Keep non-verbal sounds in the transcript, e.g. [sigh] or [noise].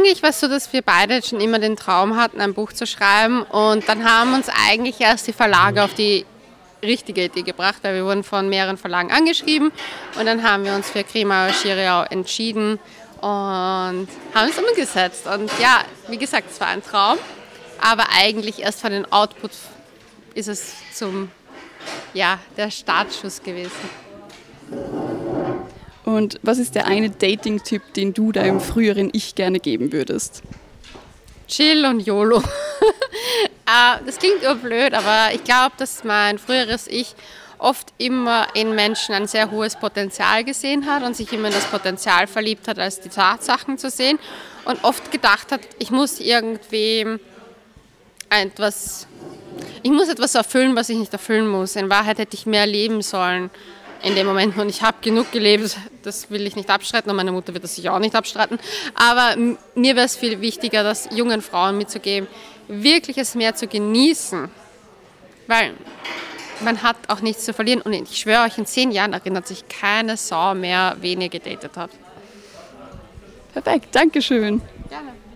Eigentlich war es so, dass wir beide schon immer den Traum hatten, ein Buch zu schreiben. Und dann haben uns eigentlich erst die Verlage auf die richtige Idee gebracht, weil wir wurden von mehreren Verlagen angeschrieben. Und dann haben wir uns für Krima Schiriau entschieden und haben es umgesetzt. Und ja, wie gesagt, es war ein Traum. Aber eigentlich erst von den Output ist es zum, ja, der Startschuss gewesen. Und was ist der eine Dating-Tipp, den du deinem früheren Ich gerne geben würdest? Chill und YOLO. [laughs] Ah, das klingt urblöd, aber ich glaube, dass mein früheres Ich oft immer in Menschen ein sehr hohes Potenzial gesehen hat und sich immer in das Potenzial verliebt hat, als die Tatsachen zu sehen und oft gedacht hat, ich muss irgendwie etwas, ich muss etwas erfüllen, was ich nicht erfüllen muss. In Wahrheit hätte ich mehr leben sollen in dem Moment und ich habe genug gelebt, das will ich nicht abstreiten und meine Mutter wird das sicher auch nicht abstreiten. Aber mir wäre es viel wichtiger, das jungen Frauen mitzugeben, wirklich es mehr zu genießen, weil man hat auch nichts zu verlieren und ich schwöre euch, in zehn Jahren erinnert sich keine Sau mehr, wen ihr gedatet habt. Perfekt, Dankeschön. Gerne.